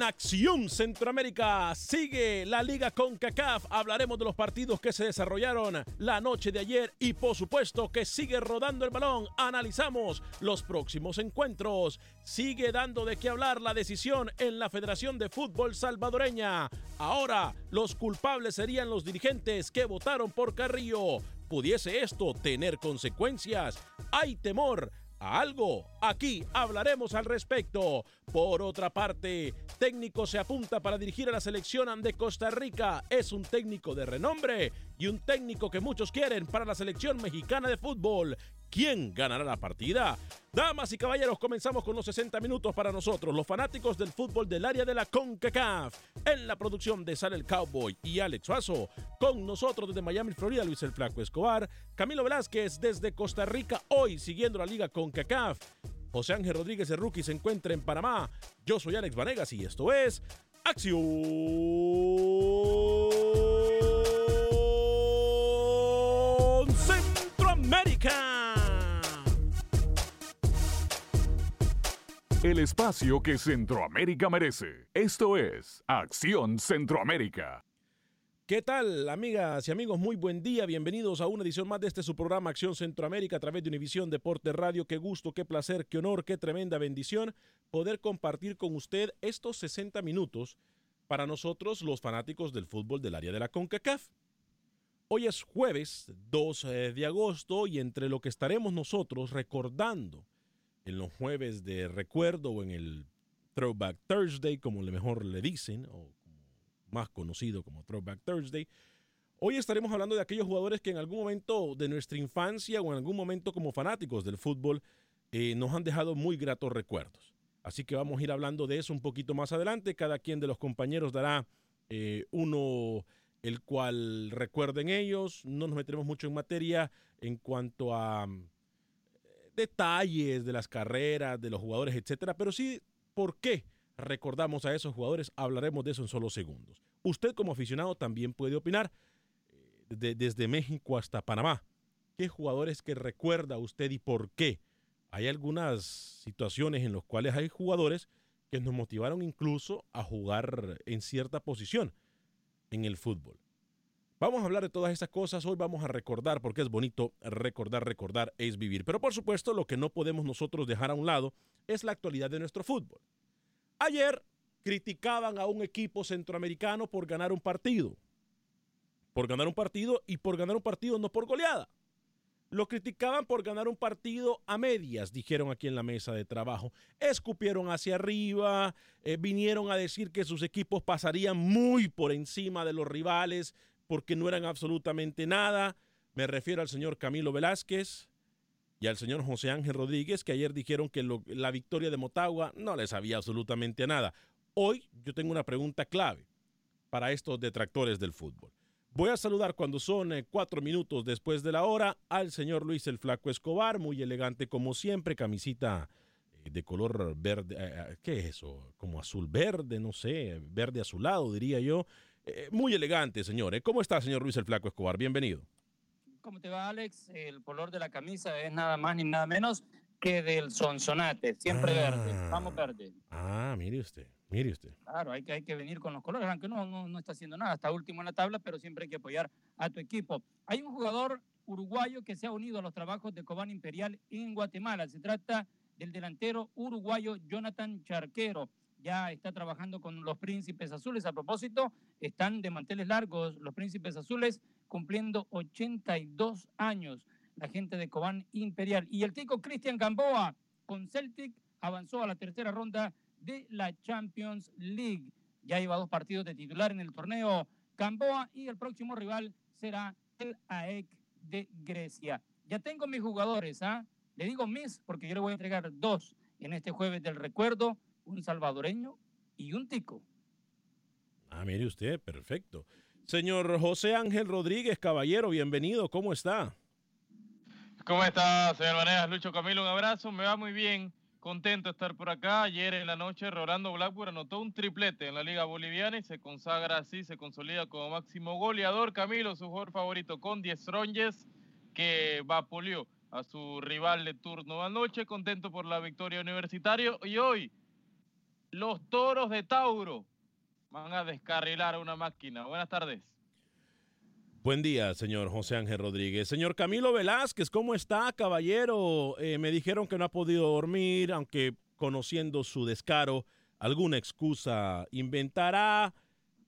En Acción Centroamérica sigue la Liga CONCACAF. Hablaremos de los partidos que se desarrollaron la noche de ayer y por supuesto que sigue rodando el balón. Analizamos los próximos encuentros. Sigue dando de qué hablar la decisión en la Federación de Fútbol Salvadoreña. Ahora los culpables serían los dirigentes que votaron por Carrillo. ¿Pudiese esto tener consecuencias? Hay temor a algo. Aquí hablaremos al respecto. Por otra parte, técnico se apunta para dirigir a la selección de Costa Rica. Es un técnico de renombre y un técnico que muchos quieren para la selección mexicana de fútbol. ¿Quién ganará la partida? Damas y caballeros, comenzamos con los 60 minutos para nosotros, los fanáticos del fútbol del área de la CONCACAF. En la producción de Sale el Cowboy y Alex Suazo. Con nosotros desde Miami, Florida, Luis el Flaco Escobar. Camilo Velázquez desde Costa Rica, hoy siguiendo la liga CONCACAF. José Ángel Rodríguez de Rookie se encuentra en Panamá. Yo soy Alex Vanegas y esto es Acción Centroamérica. El espacio que Centroamérica merece. Esto es Acción Centroamérica. ¿Qué tal, amigas y amigos? Muy buen día. Bienvenidos a una edición más de este su programa Acción Centroamérica a través de Univisión Deporte Radio. Qué gusto, qué placer, qué honor, qué tremenda bendición poder compartir con usted estos 60 minutos para nosotros, los fanáticos del fútbol del área de la CONCACAF. Hoy es jueves 2 de agosto y entre lo que estaremos nosotros recordando en los jueves de recuerdo o en el Throwback Thursday, como mejor le dicen, o más conocido como Throwback Thursday. Hoy estaremos hablando de aquellos jugadores que en algún momento de nuestra infancia o en algún momento como fanáticos del fútbol eh, nos han dejado muy gratos recuerdos. Así que vamos a ir hablando de eso un poquito más adelante. Cada quien de los compañeros dará eh, uno el cual recuerden ellos. No nos meteremos mucho en materia en cuanto a mm, detalles de las carreras, de los jugadores, etcétera, pero sí por qué recordamos a esos jugadores, hablaremos de eso en solo segundos. Usted como aficionado también puede opinar eh, desde México hasta Panamá. ¿Qué jugadores que recuerda usted y por qué? Hay algunas situaciones en las cuales hay jugadores que nos motivaron incluso a jugar en cierta posición en el fútbol. Vamos a hablar de todas estas cosas. Hoy vamos a recordar, porque es bonito recordar, recordar es vivir. Pero por supuesto, lo que no podemos nosotros dejar a un lado es la actualidad de nuestro fútbol. Ayer criticaban a un equipo centroamericano por ganar un partido. Por ganar un partido y por ganar un partido no por goleada. Lo criticaban por ganar un partido a medias, dijeron aquí en la mesa de trabajo. Escupieron hacia arriba, eh, vinieron a decir que sus equipos pasarían muy por encima de los rivales porque no eran absolutamente nada. Me refiero al señor Camilo Velázquez y al señor José Ángel Rodríguez, que ayer dijeron que la victoria de Motagua no les sabía absolutamente nada. Hoy yo tengo una pregunta clave para estos detractores del fútbol. Voy a saludar cuando son eh, cuatro minutos después de la hora al señor Luis el Flaco Escobar, muy elegante como siempre, camisita eh, de color verde, eh, ¿qué es eso? Como azul verde, no sé, verde azulado diría yo. muy elegante, señor. ¿Cómo está, señor Luis el Flaco Escobar? Bienvenido. ¿Cómo te va, Alex? El color de la camisa es nada más ni nada menos que del sonsonate, siempre verde. Ah. Vamos verde. Ah, mire usted. Mire usted. Claro, hay que, hay que venir con los colores, aunque no, no, no está haciendo nada, está último en la tabla, pero siempre hay que apoyar a tu equipo. Hay un jugador uruguayo que se ha unido a los trabajos de Cobán Imperial en Guatemala. Se trata del delantero uruguayo Jonathan Charquero. Ya está trabajando con los Príncipes Azules. A propósito, están de manteles largos los Príncipes Azules cumpliendo 82 años. La gente de Cobán Imperial. Y el tico Cristian Gamboa con Celtic avanzó a la tercera ronda de la Champions League. Ya lleva dos partidos de titular en el torneo Camboa y el próximo rival será el AEK de Grecia. Ya tengo mis jugadores, ¿ah? Le digo mis porque yo le voy a entregar dos en este jueves del recuerdo, un salvadoreño y un tico. Ah, mire usted, perfecto. Señor José Ángel Rodríguez, caballero, bienvenido, ¿cómo está? ¿Cómo está, señor Vanegas? Lucho Camilo, un abrazo, me va muy bien contento de estar por acá. Ayer en la noche Rolando Blackburn anotó un triplete en la Liga Boliviana y se consagra así, se consolida como máximo goleador. Camilo, su jugador favorito con 10 ronges, que vapuleó a su rival de turno anoche. Contento por la victoria universitaria. Y hoy, los toros de Tauro van a descarrilar una máquina. Buenas tardes. Buen día, señor José Ángel Rodríguez. Señor Camilo Velázquez, ¿cómo está, caballero? Eh, me dijeron que no ha podido dormir, aunque conociendo su descaro, alguna excusa inventará.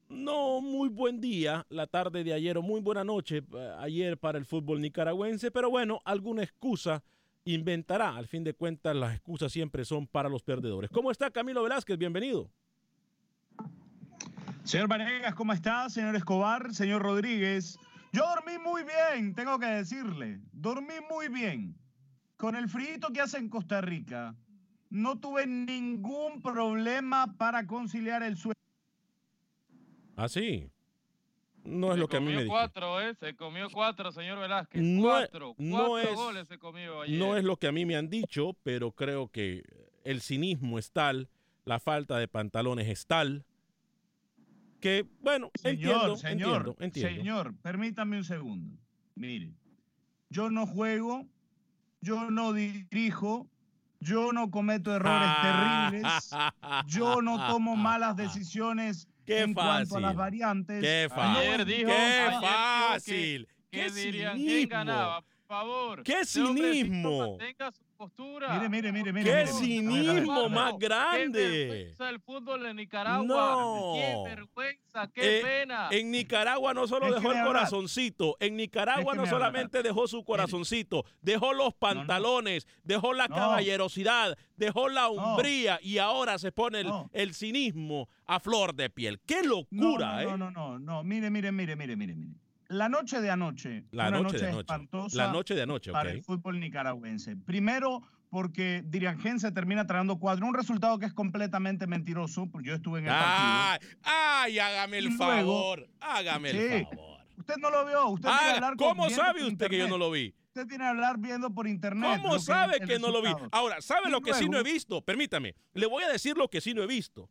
No, muy buen día, la tarde de ayer o muy buena noche eh, ayer para el fútbol nicaragüense, pero bueno, alguna excusa inventará. Al fin de cuentas, las excusas siempre son para los perdedores. ¿Cómo está Camilo Velázquez? Bienvenido. Señor Vanegas, ¿cómo está? Señor Escobar, señor Rodríguez. Yo dormí muy bien, tengo que decirle. Dormí muy bien. Con el frío que hace en Costa Rica, no tuve ningún problema para conciliar el sueño. ¿Ah, sí? No es lo que a mí me dijo. cuatro, ¿eh? Se comió cuatro, señor Velázquez. cuatro, cuatro es, goles se comió ayer. No es lo que a mí me han dicho, pero creo que el cinismo es tal, la falta de pantalones es tal, que, bueno, señor, señor, Señor, permítame un segundo. Mire, yo no juego, yo no dirijo, yo no cometo errores terribles, yo no tomo malas decisiones en cuanto a las variantes. Qué fácil. qué fácil. ¿Qué, dirían? ¿Quién ganaba? Por favor. ¡Qué cinismo! Mire, mire, mire, mire. ¡Qué cinismo más grande! ¡Qué vergüenza el fútbol en Nicaragua! No. ¡Qué vergüenza! ¡Qué eh, pena! En Nicaragua no solo dejó el corazoncito, en Nicaragua no solamente dejó su corazoncito, dejó los pantalones, dejó la caballerosidad, dejó la umbría y ahora se pone el, cinismo a flor de piel. ¡Qué locura, eh! No, no, no, no. Mire, mire, mire, mire, mire, mire la noche de anoche. La noche, de anoche. Espantosa la noche de anoche, Para el fútbol nicaragüense. Primero, porque Diriangén se termina trayendo cuatro. Un resultado que es completamente mentiroso, porque yo estuve en el partido. ¡Ay! Hágame el favor. Hágame el favor. Usted no lo vio. Usted ah, hablar ¿Cómo sabe usted que yo no lo vi? Usted tiene que hablar viendo por internet. ¿Cómo sabe que, no lo vi? Ahora, ¿sabe lo que sí no he visto? Permítame. Le voy a decir lo que sí no he visto.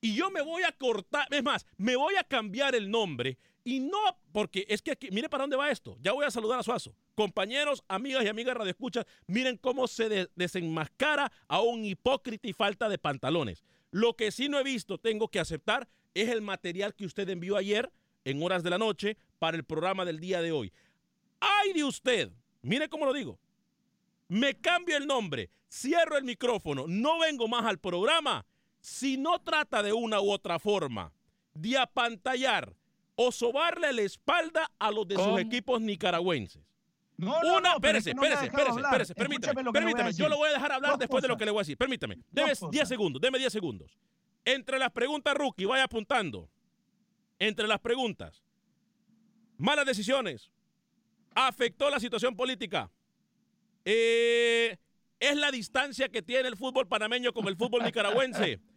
Y yo me voy a cortar, es más, me voy a cambiar el nombre y no, porque es que aquí, mire para dónde va esto. Ya voy a saludar a Suazo. Compañeros, amigas y amigas Radio Escuchas, miren cómo se de- desenmascara a un hipócrita y falta de pantalones. Lo que sí no he visto, tengo que aceptar, es el material que usted envió ayer en horas de la noche para el programa del día de hoy. ¡Ay de usted! Mire cómo lo digo. Me cambio el nombre, cierro el micrófono, no vengo más al programa. Si no trata de una u otra forma de apantallar o sobarle la espalda a los de sus equipos nicaragüenses. No, no, Una, no, es espérese, que espérese, espérese, espérese, permítame, lo yo lo voy a dejar hablar Dos después de lo que le voy a decir, permítame, deme 10 cosas. segundos, deme 10 segundos. Entre las preguntas, Rookie, vaya apuntando. Entre las preguntas, malas decisiones, afectó la situación política, Eh, es la distancia que tiene el fútbol panameño con el fútbol nicaragüense.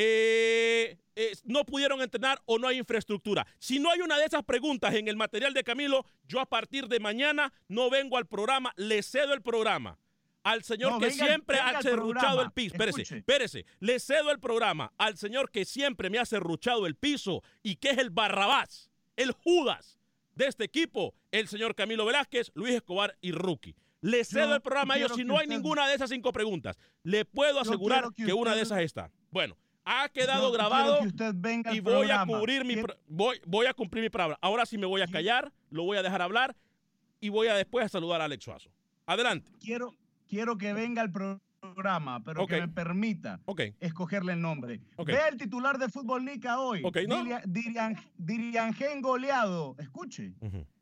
Eh, eh, no pudieron entrenar o no hay infraestructura. Si no hay una de esas preguntas en el material de Camilo, yo a partir de mañana no vengo al programa, le cedo el programa. Al señor No, que venga- siempre venga ha programa. el piso. Espérese, espérese. Le cedo el programa al señor que siempre me ha serruchado el piso y que es el Barrabás, el Judas de este equipo, el señor Camilo Velázquez, Luis Escobar y Rookie. Le cedo Yo el programa a ellos si no hay usted- ninguna de esas cinco preguntas. Le puedo asegurar que, que una de esas está. Bueno, ha quedado grabado que usted venga al y voy a cubrir mi voy, voy a cumplir mi palabra. Ahora sí me voy a callar, lo voy a dejar hablar y voy a después a saludar a Alex Suazo. Adelante. Quiero, quiero que venga pro- programa, pero que me permita escogerle el nombre. Vea el titular de Fútbol Nica hoy. No. Diria- Dirian- Diriangen goleado. Escuche.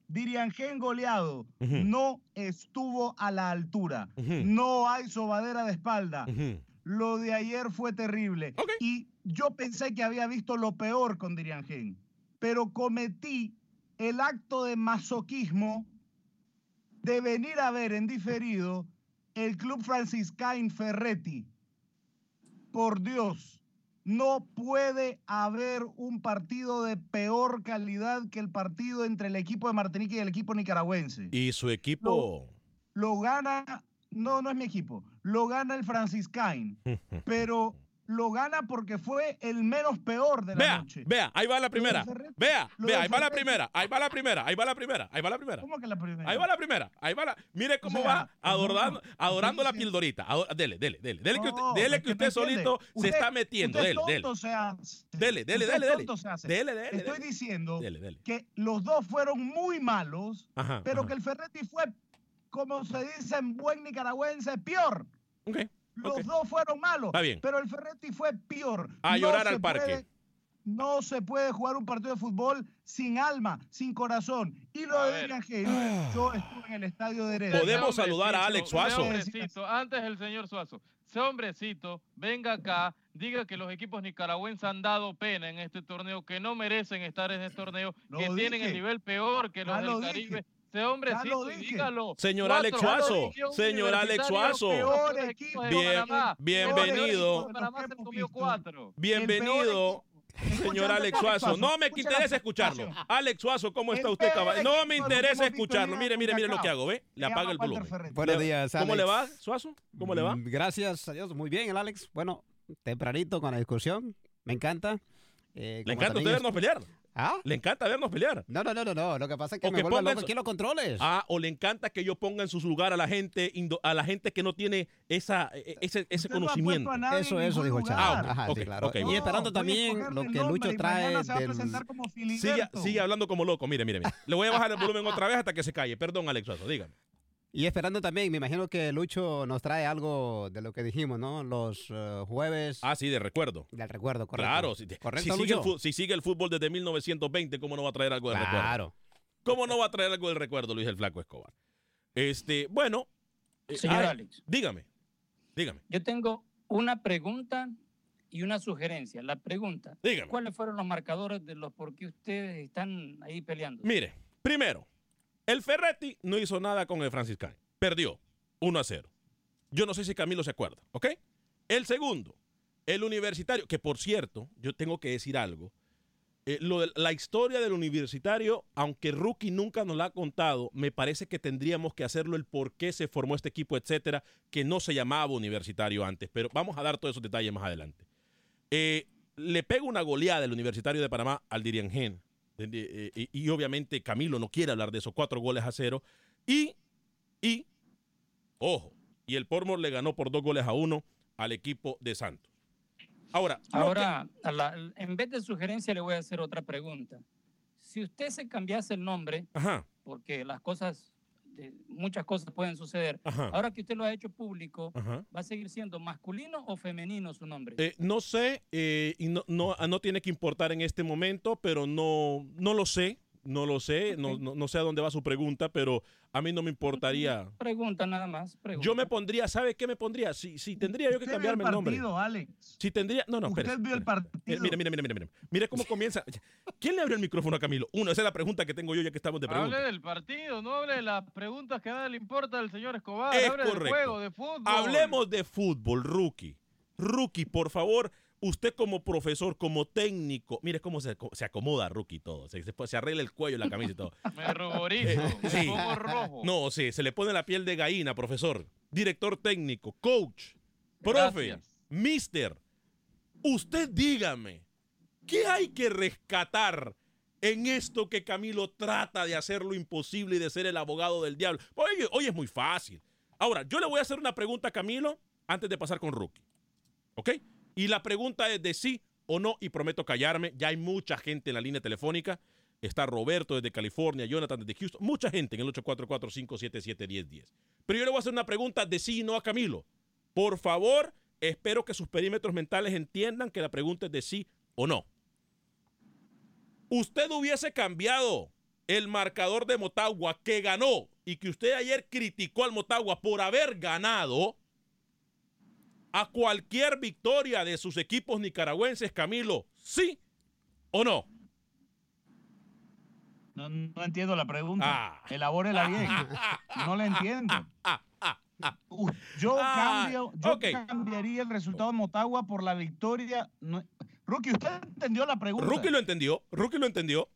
Diriangen goleado. Ujú. No estuvo a la altura. No hay sobadera de espalda. Lo de ayer fue terrible. Y yo pensé que había visto lo peor con Diriangen, pero cometí el acto de masoquismo de venir a ver en diferido el Club Franciscain Ferretti. Por Dios, no puede haber un partido de peor calidad que el partido entre el equipo de Martinica y el equipo nicaragüense. Y su equipo. Lo gana, no, no es mi equipo, lo gana el Franciscain, pero lo gana porque fue el menos peor de la Vea, noche. vea, ahí va la primera. Vea, vea, ahí va la primera, ahí va la primera, ahí va la primera, ahí va la primera. ¿Cómo que la primera? Ahí va la primera, ahí va la. Mire cómo sea, va adorando, adorando la pildorita. Ado- Dele, dele, dele. Dele que usted, dele que usted solito se está metiendo. usted Dele, dele. tonto se hace. Dele, dele, dele, dele. tonto se hace. Dele, dele, Estoy diciendo Dele, dele. que los dos fueron muy malos, Ajá, pero ajá. que el Ferretti fue, como se dice en buen nicaragüense, peor. Los dos fueron malos, Está bien. pero el Ferretti fue peor. A llorar al parque. puede- no se puede jugar un partido de fútbol sin alma, sin corazón. Y lo de Gel, yo estuve en el estadio de Heredia. Podemos saludar a Alex Suazo. Hombrecito, antes el señor Suazo, ese hombrecito, venga acá, diga que los equipos nicaragüenses han dado pena en este torneo, que no merecen estar en este torneo, Lo que tienen el nivel peor que los Ya lo del dije. Hombrecito, dígalo. Señor Cuatro Alex Suazo, señor Alex Suazo. Bien- bienvenido. Bienvenido, señor Alex Suazo. No me interesa escucharlo. Alex Suazo, ¿cómo está usted, caballero? No me interesa escucharlo. Mire, mire, mire lo que hago, ¿ve? Le apaga el volumen. Buenos días, ¿Cómo le va, Alex. Suazo? ¿Cómo le va? Mm, Gracias a Dios, muy bien, el Alex. Bueno, tempranito con la discusión, me encanta. Eh, ¿Le encanta a usted vernos pelear? ¿Ah? ¿Le encanta vernos pelear? No, no, no, no, no. Lo que pasa es que O me que vuelve loco su- controles. Ah, o le encanta que yo ponga en su lugar a la gente a la gente que no tiene esa, e- ese, ese no ha conocimiento. Eso, eso dijo el chavo. Ah, Ajá, sí, claro. ok, y bueno. esperando también lo que Lucho trae mañana se va a del... Sigue, hablando como loco. Mire, mire, mire. Le voy a bajar el volumen otra vez hasta que se calle. Perdón, Alex Suazo, dígame. Y esperando también, me imagino que Lucho nos trae algo de lo que dijimos, ¿no? Los eh, jueves Ah, sí, de recuerdo. del recuerdo, correcto. Claro, si, correcto, si sigue el, Lucho. fu- si sigue el fútbol desde 1920, ¿cómo no va a traer algo del recuerdo? Claro. ¿Cómo no va a traer algo del recuerdo, Luis el Flaco Escobar? Este, bueno. eh, Señor ay, Alex. Dígame, dígame. Yo tengo una pregunta y una sugerencia. La pregunta, Dígame. ¿cuáles fueron los marcadores de los por qué ustedes están ahí peleando? Mire, primero, el Ferretti no hizo nada con el Franciscano. Perdió 1 a 0. Yo no sé si Camilo se acuerda, ¿ok? El segundo, el universitario, que por cierto, yo tengo que decir algo. Eh, la historia del universitario, aunque Rookie nunca nos la ha contado, me parece que tendríamos que hacerlo el por qué se formó este equipo, etcétera, que no se llamaba universitario antes. Pero vamos a dar todos esos detalles más adelante. Eh, le pega una goleada del Universitario de Panamá al Diriangén. Eh, Y, y obviamente Camilo no quiere hablar de esos cuatro goles a cero. Y, y, ojo, y el Pormor le ganó por dos goles a uno al equipo de Santos. Ahora, Ahora, la- en vez de sugerencia, le voy a hacer otra pregunta. Si usted se cambiase el nombre, Ajá. porque las cosas, muchas cosas pueden suceder, Ajá. ahora que usted lo ha hecho público, Ajá. ¿va a seguir siendo masculino o femenino su nombre? Eh, no sé, eh, y no, no, no tiene que importar en este momento, pero no, no lo sé, no lo sé, no, no, no sé a dónde va su pregunta, pero a mí no me importaría. Pregunta nada más. Pregunta. Yo me pondría, ¿sabe qué me pondría? Si, si tendría yo que vio cambiarme el el nombre. Alex. Si tendría, no, no, Usted vio el espérese. partido. Mira, mira, mira, mira, mira. Mira cómo comienza. ¿Quién le abrió el micrófono a Camilo? Uno, esa es la pregunta que tengo yo ya que estamos de Hable preguntas. del partido, no hable de las preguntas que a nadie le importa del señor Escobar. Es hable del correcto. juego, de fútbol. Hablemos de fútbol, rookie. Rookie, por favor, usted como profesor, como técnico, mire cómo se, se acomoda rookie todo. Se, se, se arregla el cuello, la camisa y todo. Me ruborizo, me Sí. pongo rojo. No, sí, se le pone la piel de gallina, profesor, director técnico, coach, profe, Gracias. mister. Usted dígame, ¿qué hay que rescatar en esto que Camilo trata de hacer lo imposible y de ser el abogado del diablo? Oye, hoy es muy fácil. Ahora, yo le voy a hacer una pregunta a Camilo antes de pasar con Rookie. ¿Ok? Y la pregunta es de sí o no, y prometo callarme. Ya hay mucha gente en la línea telefónica. Está Roberto desde California, Jonathan desde Houston, mucha gente en el 844-577-1010. Pero yo le voy a hacer una pregunta de sí y no a Camilo. Por favor, espero que sus perímetros mentales entiendan que la pregunta es de sí o no. Usted hubiese cambiado el marcador de Motagua que ganó y que usted ayer criticó al Motagua por haber ganado a cualquier victoria de sus equipos nicaragüenses, Camilo, ¿sí o no? No, no entiendo la pregunta. Ah. Elabórela bien. No la entiendo. Yo, Ah, cambio, yo cambiaría el resultado de Motagua por la victoria. No- Rookie, ¿usted entendió la pregunta? Rookie lo entendió, Rookie lo entendió.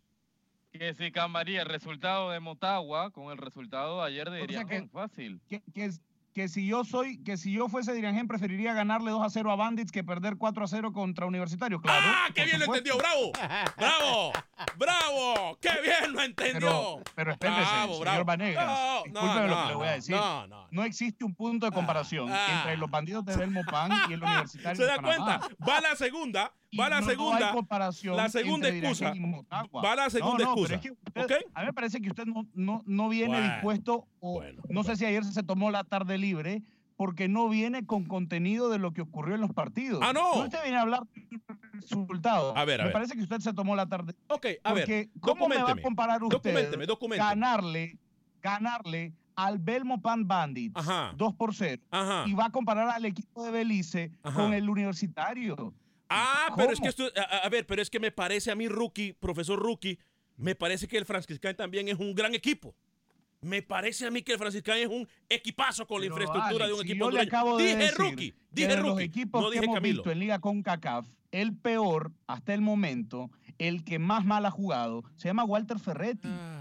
Que si cambiaría el resultado de Motagua con el resultado de ayer de O sea que- Iriangén, fácil. que, que, que si yo soy, que si yo fuese Dirangén preferiría ganarle 2 a 0 a Bandits que perder 4 a 0 contra Universitario, claro. ¡Ah, qué bien lo supuesto. entendió! ¡Bravo! ¡Bravo! ¡Bravo! ¡Qué bien lo entendió! Pero, pero espérese, Bravo, señor bravo. Vanegas, No, discúlpeme no, lo no, que le voy a no, decir. no, no. No existe un punto de comparación ah. entre los bandidos de Belmopan y el Universitario ¿Se de da Panamá. cuenta? Va la segunda, va la no segunda. comparación la segunda excusa. Va la segunda no, excusa. es que usted- ¿Ok? A mí me parece que usted no, no, no viene Bueno, dispuesto, o no sé si ayer se tomó la tarde libre, porque no viene con contenido de lo que ocurrió en los partidos. ¡Ah, no! usted viene a hablar del resultado. A ver, a me ver. parece que usted se tomó la tarde. Ok, a ver, Porque, ¿cómo me va a comparar usted documénteme. ganarle, ganarle al Belmopan Bandits 2 por 0 Ajá. y va a comparar al equipo de Belice Ajá. con el universitario? Ah, pero es que esto, a, a ver, pero es que me parece a mí, rookie, profesor rookie, me parece que el Franciscán también es un gran equipo. Me parece a mí que el Franciscán es un equipazo con la infraestructura de un equipo yo le acabo de Dije decir rookie, que dije de los rookie, equipos no que dije hemos Camilo. visto en Liga CONCACAF, el peor hasta el momento, el que más mal ha jugado, se llama Walter Ferretti. Ay,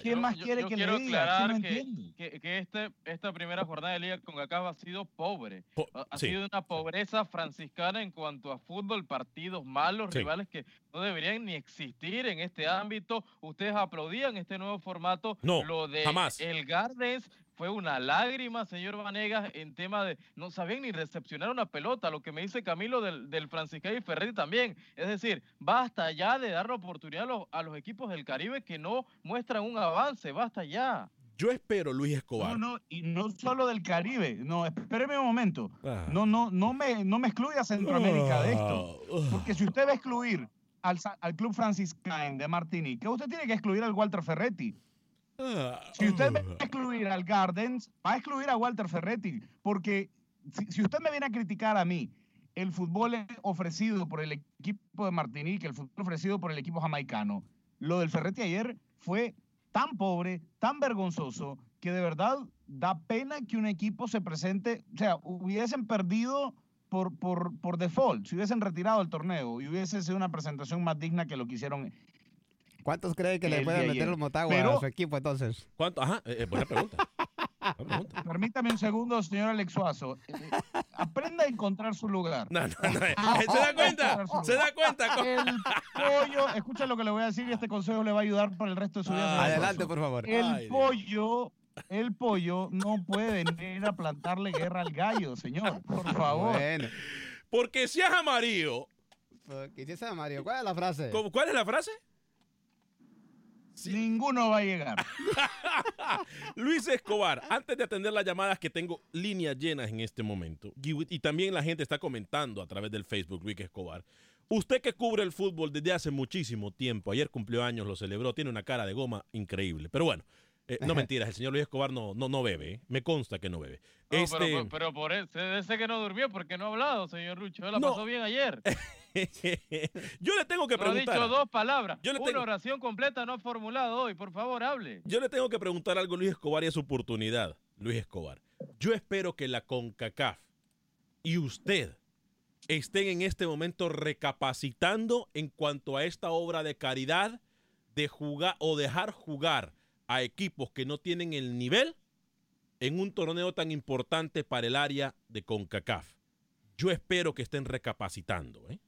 ay, ay, ay. ¿Quién Yo- más yo- quiere yo que quiero le diga? aclarar ¿Quién no que, que, que este, esta primera jornada de liga con ha sido pobre. ha ha sí. sido una pobreza franciscana en cuanto a fútbol, partidos malos, Sí. rivales que no deberían ni existir en este ámbito. Ustedes aplaudían este nuevo formato. No, Lo de jamás. el Gardens fue una lágrima, señor Vanegas, en tema de no sabían ni recepcionar una pelota, lo que me dice Camilo del, del Franciscano y Ferretti también. Es decir, basta ya de dar la oportunidad a los, a los equipos del Caribe que no muestran un avance, basta ya. Yo espero, Luis Escobar. No, no, y no solo del Caribe. No, espéreme un momento. Ah. No, no, no me, no me excluya Centroamérica de esto. Ah, Porque si usted va a excluir al, Sa- al Club Franciscain de Martinique, usted tiene que excluir al Walter Ferretti. Ah, Si usted va a excluir al Gardens, va a excluir a Walter Ferretti. Porque si, si usted me viene a criticar a mí el fútbol ofrecido por el equipo de Martinique, el fútbol ofrecido por el equipo jamaicano, lo del Ferretti ayer fue tan pobre, tan vergonzoso, que de verdad da pena que un equipo se presente, o sea, hubiesen perdido por, por, por default, si hubiesen retirado el torneo y hubiese sido una presentación más digna que lo que hicieron ¿Cuántos creen que le pueden de meter ayer. los Motagua Pero- a su equipo entonces? ¿Cuánto? Ajá, eh, eh, buena pregunta. Permítame un segundo, señor Alex Suazo. Eh, eh, Aprenda a encontrar su lugar. No, no, no. ¿Se da cuenta? ¿Se da cuenta? El pollo, escucha lo que le voy a decir y este consejo le va a ayudar para el resto de su vida. señor Adelante, por favor. El Ay, pollo, el pollo no puede venir a plantarle guerra al gallo, señor. Por favor. Bueno. Porque seas amarillo. ¿Qué dice Mario? ¿Cuál es la frase? ¿Cómo- ¿Cuál es la frase? Ninguno va a llegar. Luis Escobar, antes de atender las llamadas que tengo líneas llenas en este momento, y, y también la gente está comentando a través del Facebook, Luis Escobar. Usted que cubre el fútbol desde hace muchísimo tiempo, ayer cumplió años, lo celebró, tiene una cara de goma increíble. Pero bueno, eh, no mentiras, el señor Luis Escobar no, no, no bebe, ¿eh? me consta que no bebe. No, Este- pero, pero por eso, ese que no durmió porque no ha hablado, señor Lucho. Él la No. pasó bien ayer. Yo le tengo que ha preguntar. dicho dos palabras. Yo le Una tengo- oración completa no ha formulado hoy. Por favor, hable. Yo le tengo que preguntar algo a Luis Escobar y es su oportunidad, Luis Escobar. Yo espero que la CONCACAF y usted estén en este momento recapacitando en cuanto a esta obra de caridad de jugar o dejar jugar a equipos que no tienen el nivel en un torneo tan importante para el área de CONCACAF. Yo espero que estén recapacitando, ¿eh?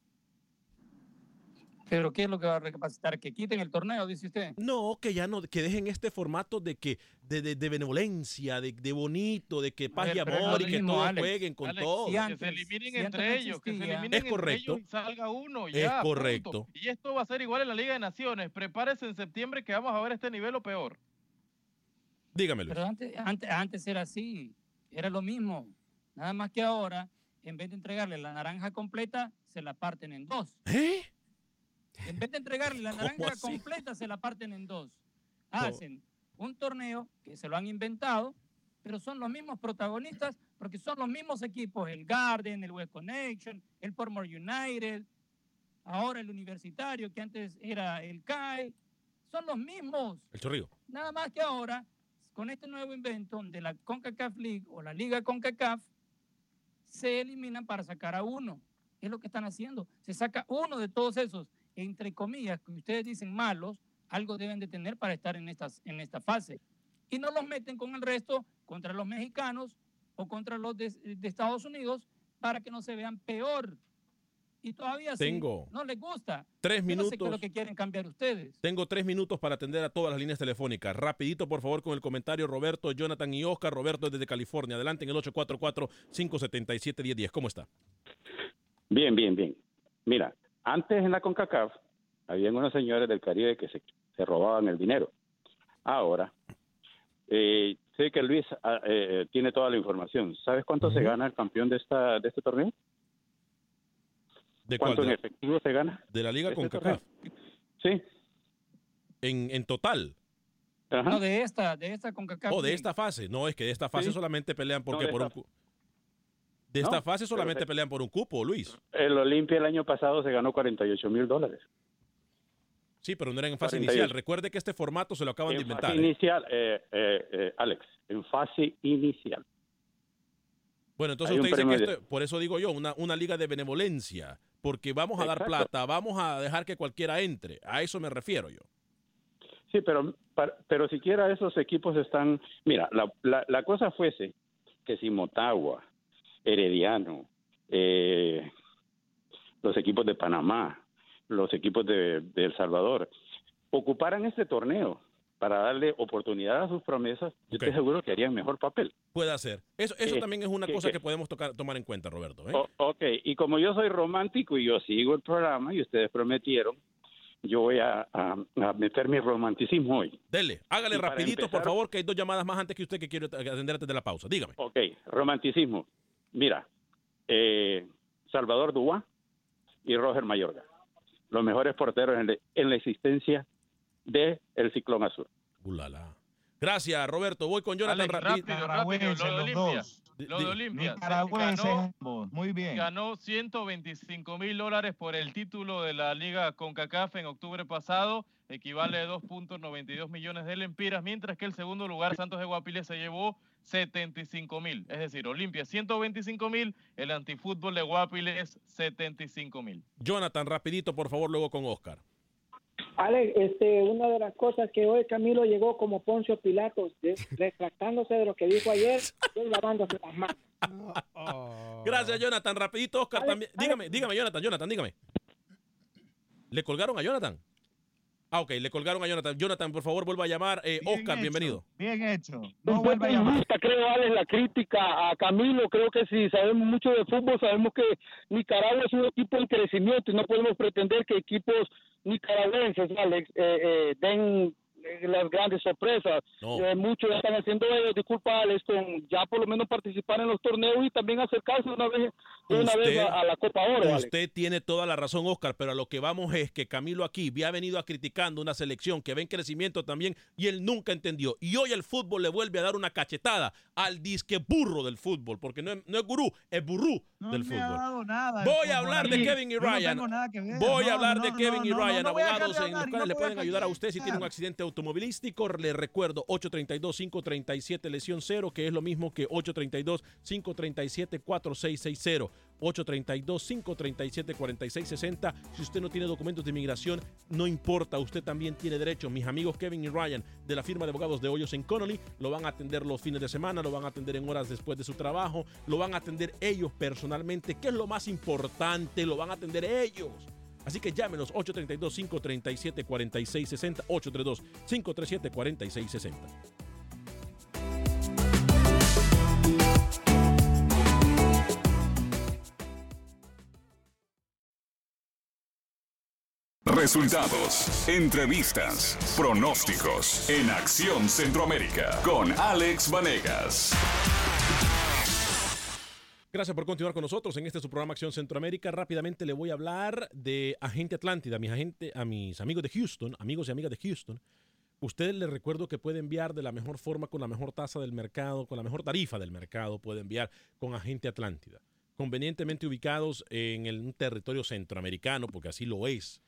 Pero ¿qué es lo que va a recapacitar? ¿Que quiten el torneo, dice usted? No, que ya no, que dejen este formato de que, de, de- de benevolencia, de, de bonito, de que paz y ver, amor y que mismo, todos Alex. jueguen con Alex, todo. si que se eliminen entre no ellos, que se eliminen Es entre correcto. ellos y salga uno Es punto. correcto. Y esto va a ser igual en la Liga de Naciones. Prepárese en septiembre que vamos a ver este nivel o peor. Dígame, Luis. Pero antes, antes, antes era así, era lo mismo. Nada más que ahora, en vez de entregarle la naranja completa, se la parten en dos. ¿Eh? En vez de entregarle la ¿Cómo naranja completa, se la parten en dos. Hacen un torneo que se lo han inventado, pero son los mismos protagonistas porque son los mismos equipos, el Garden, el West Connection, el Portmore United, ahora el Universitario, que antes era el CAE, son los mismos. El chorrillo. Nada más que ahora, con este nuevo invento de la CONCACAF League o la Liga CONCACAF, se eliminan para sacar a uno. Es lo que están haciendo. Se saca uno de todos esos, entre comillas, que ustedes dicen malos, algo deben de tener para estar en, estas, en esta fase. Y no los meten con el resto contra los mexicanos o contra los de, de Estados Unidos para que no se vean peor. Y todavía sí, Tengo no les gusta. tres Yo no sé qué es minutos. lo que quieren cambiar ustedes. Tengo tres minutos para atender a todas las líneas telefónicas. Rapidito, por favor, con el comentario Roberto, Jonathan y Oscar. Roberto desde California. Adelante en el 844-577-1010. ¿Cómo está? Bien, bien, bien. Mira, antes en la CONCACAF habían unos señores del Caribe que se, se robaban el dinero. Ahora, eh, sé que Luis ah, eh, tiene toda la información. ¿Sabes cuánto se gana el campeón de esta de este torneo? ¿De cuál? ¿Cuánto ¿De en la, efectivo se gana? de la Liga con CACAF? Sí. En, en total. Ajá. No, de esta, de esta CONCACAF. O de League. esta fase. No, es que de esta fase Sí. solamente pelean porque de por un esta- cu- De esta No, fase solamente se- pelean por un cupo, Luis. El Olimpia el año pasado se ganó 48 mil dólares. Sí, pero no era en fase 48. inicial. Recuerde que este formato se lo acaban de En inventar. fase ¿eh? inicial, eh, eh, eh, Alex, en fase inicial. Bueno, entonces Hay un usted dice que de- esto- por eso digo yo, una, una liga de benevolencia, porque vamos a dar plata, vamos a dejar que cualquiera entre. A eso me refiero yo. Sí, pero, pero siquiera esos equipos están... Mira, la, la, la cosa fuese que si Motagua, Herediano, eh, los equipos de Panamá, los equipos de, de El Salvador, ocuparan este torneo para darle oportunidad a sus promesas, yo estoy seguro que harían mejor papel. Puede ser. Eso, eso Eh, también es una que- cosa que- que podemos tocar, tomar en cuenta, Roberto. ¿eh? O- ok, y como yo soy romántico y yo sigo el programa y ustedes prometieron, yo voy a, a- a meter mi romanticismo hoy. Dele, hágale y rapidito, por favor, que hay dos llamadas más antes que usted que quiere atender antes de la pausa. Dígame. Ok, romanticismo. Mira, eh, Salvador Dubá y Roger Mayorga, los mejores porteros en, la- en la existencia del el Ciclón Azul. Ulala. Gracias, Roberto. Voy con Jonathan Alex, rápido, rápido. Lo de los Olimpia. dos. Lo de Olimpia. Nicaragüenses Ganó-. Muy bien. ganó 125 mil dólares por el título de la Liga CONCACAF en octubre pasado, equivale a 2.92 millones de lempiras, mientras que el segundo lugar, Santos de Guapiles, se llevó 75 mil. Es decir, Olimpia 125 mil, el antifútbol de Guapiles 75 mil. Jonathan, rapidito, por favor, luego con Oscar. Ale, este, una de las cosas que hoy Camilo llegó como Poncio Pilatos, retractándose de lo que dijo ayer, y lavándose las manos. Gracias, Jonathan. Rapidito, Oscar también. Dígame, dígame, Jonathan, Jonathan, dígame. ¿Le colgaron a Jonathan? Ah, ok, le colgaron a Jonathan. Jonathan, por favor, vuelva a llamar. Eh, Oscar, bienvenido. Bien hecho. un poco injusta, creo, Alex, la crítica a Camilo. Creo que si sabemos mucho de fútbol, sabemos que Nicaragua es un equipo en crecimiento y no podemos pretender que equipos nicaragüenses, Alex, eh, eh, den las grandes sorpresas. Eh, muchos ya están haciendo ellos, disculpa, Alex, con ya por lo menos participar en los torneos y también acercarse una vez, de una vez a, a la Copa Oro, Alex. Usted tiene toda la razón, Oscar, pero a lo que vamos es que Camilo aquí había venido a criticando una selección que ve en crecimiento también y él nunca entendió. Y hoy el fútbol le vuelve a dar una cachetada al disque burro del fútbol, porque no es, no es gurú, es burrú del me ha fútbol. dado nada. Voy a hablar de. Kevin y no Ryan. Voy a No, hablar no, de no, Kevin y no, no, Ryan, no abogados en los cuales no le pueden ayudar a usted si tiene un accidente automovilístico. Le recuerdo 832-537 lesión cero, que es lo mismo que 832-537-4660. 832-537-4660. Si usted no tiene documentos de inmigración, no importa, usted también tiene derecho. Mis amigos Kevin y Ryan de la firma de abogados de Hoyos en Connolly lo van a atender los fines de semana, lo van a atender en horas después de su trabajo, lo van a atender ellos personalmente, que es lo más importante, lo van a atender ellos. Así que llámenos 832-537-4660, 832-537-4660. Resultados, entrevistas, pronósticos en Acción Centroamérica con Alex Vanegas. Gracias por continuar con nosotros en este su programa Acción Centroamérica. Rápidamente le voy a hablar de Agente Atlántida, mis agente, a mis amigos de Houston, amigos y amigas de Houston. Ustedes les recuerdo que puede enviar de la mejor forma, con la mejor tasa del mercado, con la mejor tarifa del mercado, puede enviar con Agente Atlántida. Convenientemente ubicados en el, territorio centroamericano, porque así lo es.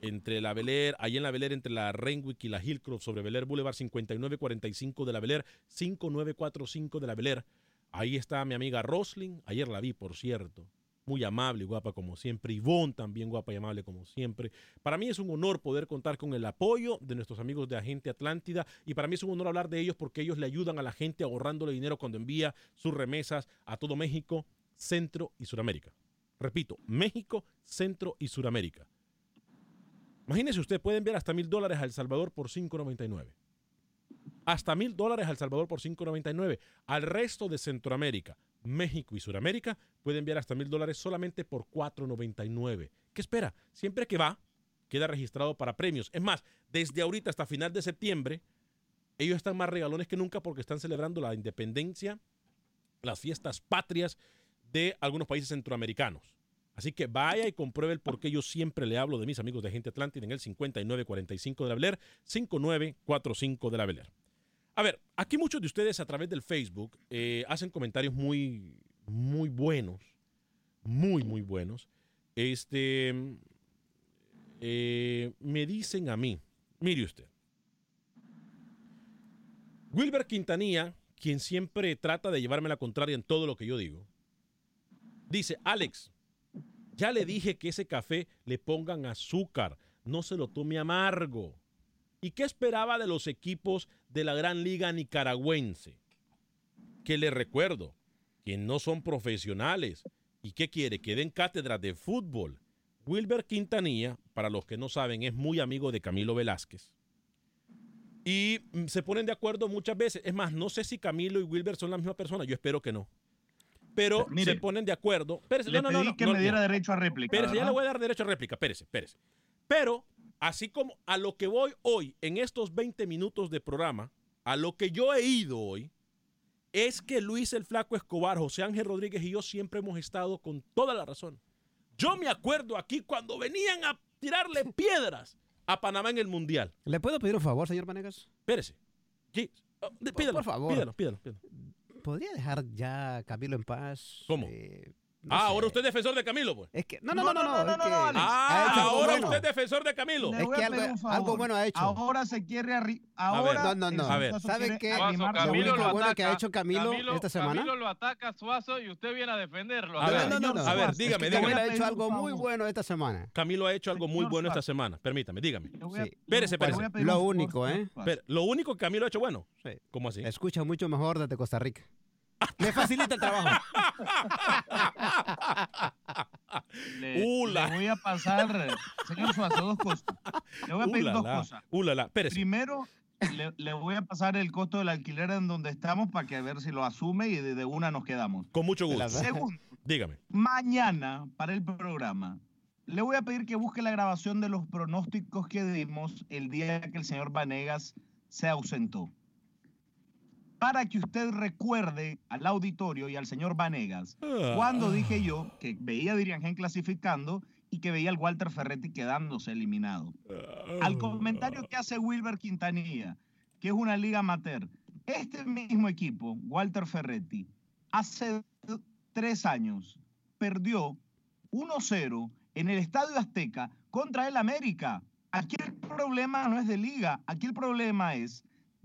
Eh, Entre la Bel Air, ahí en la Bel Air, entre la Renwick y la Hillcroft, sobre Bel Air Boulevard 5945 de la Bel Air, 5945 de la Bel Air. Ahí está mi amiga Roslyn. Ayer la vi, por cierto. Muy amable y guapa como siempre. Ivonne también guapa y amable como siempre. Para mí es un honor poder contar con el apoyo de nuestros amigos de Agente Atlántida. Y para mí es un honor hablar de ellos porque ellos le ayudan a la gente ahorrándole dinero cuando envía sus remesas a todo México, Centro y Suramérica. Repito, México, Centro y Suramérica. Imagínese usted, puede enviar hasta mil dólares a El Salvador por 5.99 hasta mil dólares a El Salvador por 5.99. Al resto de Centroamérica, México y Sudamérica puede enviar hasta mil dólares solamente por 4.99. ¿Qué espera? Siempre que va, queda registrado para premios. Es más, desde ahorita hasta final de septiembre, ellos están más regalones que nunca porque están celebrando la independencia, las fiestas patrias de algunos países centroamericanos. Así que vaya y compruebe el por qué yo siempre le hablo de mis amigos de Gente Atlántida en el 5945 de la Beler, 5945 de la Beler. A ver, aquí muchos de ustedes a través del Facebook eh, hacen comentarios muy, muy buenos, muy, muy buenos. Este, eh, me dicen a mí, mire usted, Wilber Quintanilla, quien siempre trata de llevarme la contraria en todo lo que yo digo, dice, Alex, ya le dije que ese café le pongan azúcar, no se lo tome amargo. ¿Y qué esperaba de los equipos de la Gran Liga Nicaragüense? Que le recuerdo, que no son profesionales. ¿Y qué quiere? Que den cátedras de fútbol. Wilber Quintanilla, para los que no saben, es muy amigo de Camilo Velázquez. Y mm, se ponen de acuerdo muchas veces. Es más, no sé si Camilo y Wilber son la misma persona. Yo espero que no. Pero Mire, se ponen de acuerdo. Le no, no, no, pedí no, que no, me diera derecho a réplica. Espérese, ya le voy a dar derecho a réplica. Espérese, espérese. Pero, así como a lo que voy hoy, en estos 20 minutos de programa, a lo que yo he ido hoy, es que Luis el Flaco Escobar, José Ángel Rodríguez y yo siempre hemos estado con toda la razón. Yo me acuerdo aquí cuando venían a tirarle piedras a Panamá en el Mundial. ¿Le puedo pedir un favor, señor Vanegas? Espérese. Sí. De- Por- favor. Pídalo, pídalo, pídalo. ¿Podría dejar ya Camilo en paz? ¿Cómo? Eh, ah, ahora usted es defensor de Camilo, pues. Es que, no, no, no, no, no, es que Ah, algo ahora bueno. usted es defensor de Camilo. Es que algo- bueno ha hecho. Ahora se quiere arri- ver, ahora no, no, no. A ver. ¿Sabe qué? Camilo lo bueno que ha hecho Camilo esta semana? Camilo lo ataca a Suazo y usted viene a defenderlo. A ver. No, no, no, no. A ver, Es dígame, que dígame. Camilo ha hecho algo muy bueno esta semana. Camilo ha hecho algo muy bueno esta semana. Permítame, dígame. Espérese, espérese. Lo único, ¿eh? Lo único que Camilo ha hecho bueno. Sí. ¿Cómo así? Escucha mucho mejor desde Costa Rica. Me facilita el trabajo. Le, Ula. le voy a pasar, señor Suazo, dos cosas. Le voy a pedir dos cosas. Primero, le, le voy a pasar el costo del alquiler en donde estamos para que a ver si lo asume y de, de una nos quedamos. Con mucho gusto. Segundo, Dígame. mañana para el programa le voy a pedir que busque la grabación de los pronósticos que dimos el día que el señor Vanegas se ausentó. Para que usted recuerde al auditorio y al señor Vanegas Ah. cuando dije yo que veía a Diriangén clasificando y que veía al Walter Ferretti quedándose eliminado. Al comentario que hace Wilber Quintanilla, que es una liga amateur, este mismo equipo, Walter Ferretti, hace tres años perdió 1-0 en el Estadio Azteca contra el América. Aquí el problema no es de liga, aquí el problema es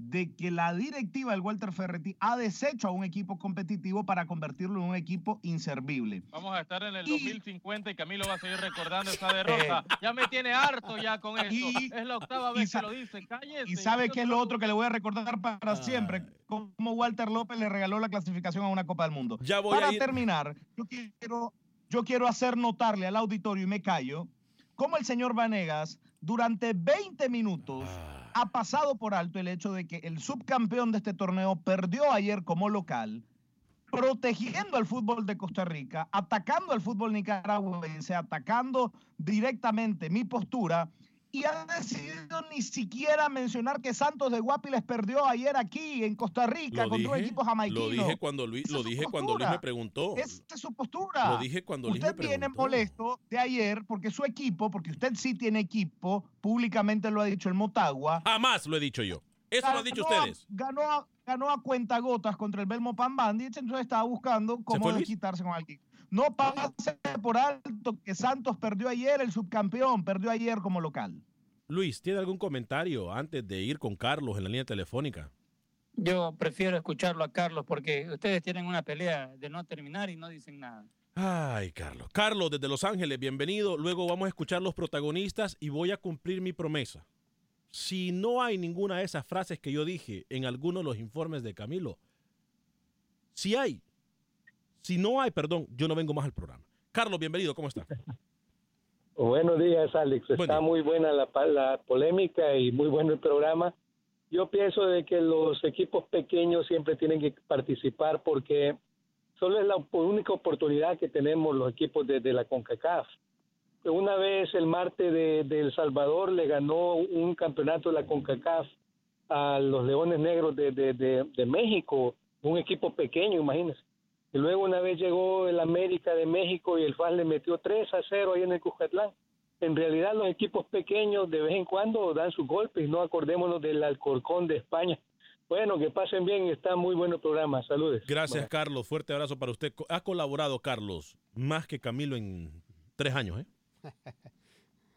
de que la directiva del Walter Ferretti ha deshecho a un equipo competitivo para convertirlo en un equipo inservible. Vamos a estar en el 2050 y Camilo va a seguir recordando esa derrota. ya me tiene harto ya con eso. y- es la octava y vez sa- que lo dice. Cállese. Y sabe qué es lo otro que le voy a recordar para siempre, como Walter López le regaló la clasificación a una Copa del Mundo. Ya voy para a ir- terminar, yo quiero, yo quiero hacer notarle al auditorio y me callo, cómo el señor Vanegas durante 20 minutos ha pasado por alto el hecho de que el subcampeón de este torneo perdió ayer como local, protegiendo al fútbol de Costa Rica, atacando al fútbol nicaragüense, atacando directamente mi postura y ha decidido ni siquiera mencionar que Santos de Guapiles perdió ayer aquí en Costa Rica Lo contra un dije, equipo jamaiquino. lo dije cuando Luis, Esa lo dije cuando Luis me preguntó. Esa es su postura. Lo dije cuando Luis usted me viene preguntó. molesto de ayer porque su equipo, porque usted sí tiene equipo, públicamente lo ha dicho el Motagua. Jamás lo he dicho yo. Eso lo han dicho ganó ustedes. Ganó a, ganó a cuentagotas contra el Belmo Pan Bandits, entonces estaba buscando cómo desquitarse con alguien. No pase por alto que Santos perdió ayer, el subcampeón, perdió ayer como local. Luis, ¿tiene algún comentario antes de ir con Carlos en la línea telefónica? Yo prefiero escucharlo a Carlos porque ustedes tienen una pelea de no terminar y no dicen nada. Ay, Carlos. Carlos, desde Los Ángeles, bienvenido. Luego vamos a escuchar los protagonistas y voy a cumplir mi promesa. Si no hay ninguna de esas frases que yo dije en alguno de los informes de Camilo, si hay, si no hay, perdón, yo no vengo más al programa. Carlos, bienvenido, ¿cómo está? Buenos días, Alex. Está muy buena la, polémica y muy bueno el programa. Yo pienso de que los equipos pequeños siempre tienen que participar porque solo es la única oportunidad que tenemos los equipos de, de la CONCACAF. Una vez el Marte de, de El Salvador le ganó un campeonato de la CONCACAF a los Leones Negros de, de, de, de México, un equipo pequeño, imagínense. Y luego una vez llegó el América de México y el FAS le metió 3 a 0 ahí en el Cuscatlán. En realidad los equipos pequeños de vez en cuando dan sus golpes, no acordémonos del Alcorcón de España. Bueno, que pasen bien, está muy bueno el programa. Saludes. Gracias, Carlos. Fuerte abrazo para usted. Ha colaborado, Carlos, más que Camilo en tres años, ¿eh?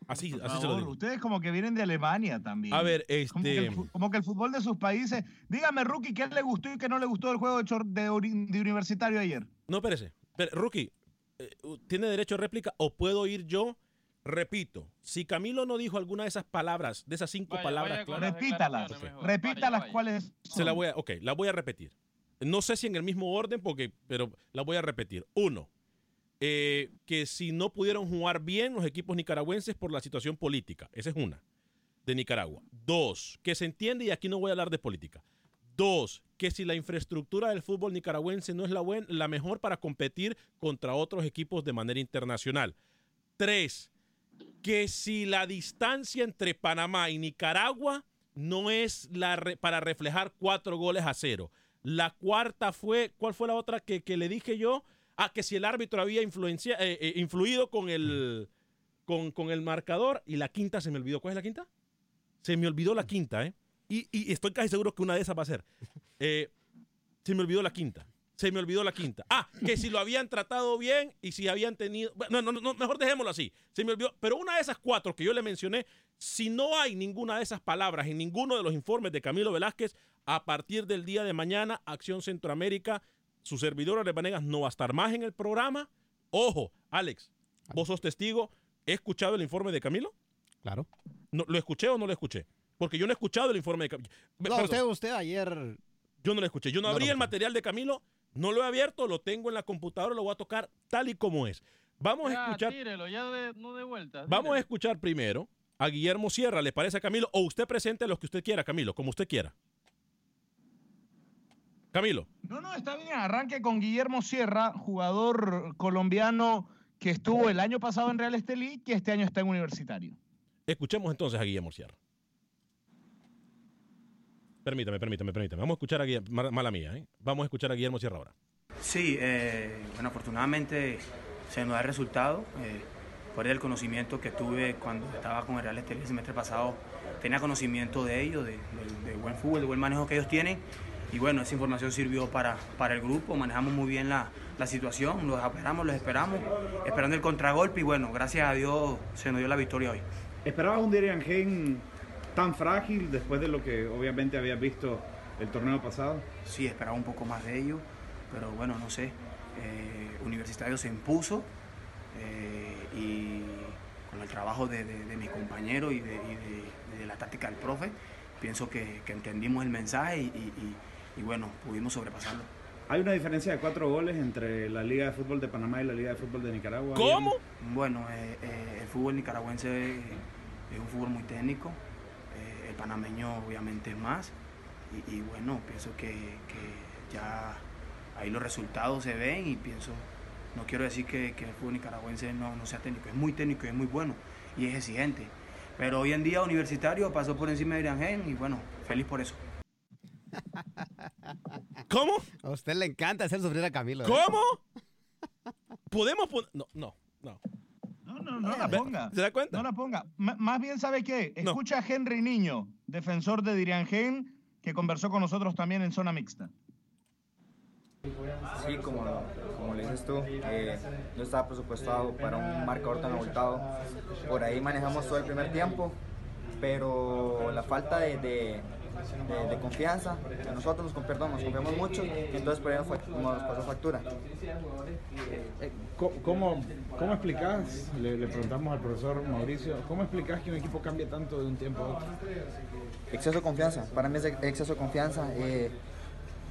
Así, Por así se lo digo. Ustedes como que vienen de Alemania también. A ver, Como que, el, este... como que el fútbol de sus países. Dígame, Rookie, ¿qué le gustó y qué no le gustó del juego de, de universitario ayer? No, espérese. Espere, Rookie, eh, ¿tiene derecho a réplica o puedo ir yo? Repito, si Camilo no dijo alguna de esas palabras, de esas cinco palabras claras, Repítalas. Repítalas cuáles se la voy a, ok, la voy a repetir. No sé si en el mismo orden, porque, pero la voy a repetir. Uno, eh, que si no pudieron jugar bien los equipos nicaragüenses por la situación política. Esa es una, de Nicaragua. Dos, que se entiende, y aquí no voy a hablar de política. Dos, que si la infraestructura del fútbol nicaragüense no es la, buen- la mejor para competir contra otros equipos de manera internacional. Tres, que si la distancia entre Panamá y Nicaragua no es la para reflejar cuatro goles a cero. La cuarta fue, ¿cuál fue la otra que le dije yo? Ah, que si el árbitro había influencia, eh, eh, influido con el, con, con el marcador. Y la quinta se me olvidó. ¿Cuál es la quinta? Se me olvidó la quinta, ¿eh? Y, y estoy casi seguro que una de esas va a ser. Eh, se me olvidó la quinta. Se me olvidó la quinta. Ah, que si lo habían tratado bien y si habían tenido. No, no, no, mejor dejémoslo así. Se me olvidó. Pero una de esas cuatro que yo le mencioné, si no hay ninguna de esas palabras en ninguno de los informes de Camilo Velázquez, a partir del día de mañana, Acción Centroamérica, su servidor Alex no va a estar más en el programa. Ojo, Alex, vos sos testigo. ¿He escuchado el informe de Camilo? Claro. No, ¿Lo escuché o no lo escuché? Porque yo no he escuchado el informe de Camilo. No, usted, usted ayer. Yo no lo escuché. Yo no, abrí el material de Camilo no lo he abierto, lo tengo en la computadora, lo voy a tocar tal y como es. Vamos a escuchar. Tírelo, ya de, no de vuelta. Vamos a escuchar primero a Guillermo Sierra, ¿le parece a Camilo? O usted presente los que usted quiera, Camilo, como usted quiera. Camilo. No, no, está bien. Arranque con Guillermo Sierra, jugador colombiano que estuvo el año pasado en Real Estelí, que este año está en Universitario. Escuchemos entonces a Guillermo Sierra. Permítame, permítame, permítame. Vamos a escuchar a Guillermo, mala mía, ¿eh? Vamos a escuchar a Guillermo Sierra ahora. Sí, eh, bueno, afortunadamente se nos da el resultado. Eh, fuera del conocimiento que tuve cuando estaba con el Real Estelí el semestre pasado, tenía conocimiento de ellos, de, buen fútbol, de buen manejo que ellos tienen. Y bueno, esa información sirvió para, para el grupo, manejamos muy bien la, la situación, los esperamos, los esperamos, esperando el contragolpe y bueno, gracias a Dios se nos dio la victoria hoy. ¿Esperabas un Diriangén tan frágil después de lo que obviamente habías visto el torneo pasado? Sí, esperaba un poco más de ello, pero bueno, no sé. Eh, Universitario se impuso eh, y con el trabajo de, mi compañero y de, la táctica del profe, pienso que, entendimos el mensaje y, bueno, pudimos sobrepasarlo. Hay una diferencia de cuatro goles entre la Liga de Fútbol de Panamá y la Liga de Fútbol de Nicaragua. ¿Cómo? Bueno, eh, el fútbol nicaragüense es un fútbol muy técnico, panameño obviamente es más. Y, bueno, pienso que, ya ahí los resultados se ven y pienso, no quiero decir que, el fútbol nicaragüense no, no sea técnico, es muy técnico y es muy bueno y es exigente. Pero hoy en día universitario pasó por encima de Iriangén y bueno, feliz por eso. ¿Cómo? A usted le encanta hacer sufrir a Camilo. ¿eh? ¿Cómo? ¿Podemos poner.? No, no, no no, no la ponga. ¿Se da cuenta? No la ponga. más bien, ¿sabe qué? Escucha a Henry Niño, defensor de Diriangén, que conversó con nosotros también en zona mixta. Sí, como, como le dices tú, eh, no estaba presupuestado para un marcador tan abultado. Por ahí manejamos todo el primer tiempo, pero la falta de de, confianza, que nosotros nos, perdón, nos confiamos mucho, y entonces por ahí nos, pasó factura. Eh, ¿Cómo, cómo explicás, le, preguntamos al profesor Mauricio, cómo explicás que un equipo cambie tanto de un tiempo a otro? Exceso de confianza, para mí es exceso de confianza. Eh,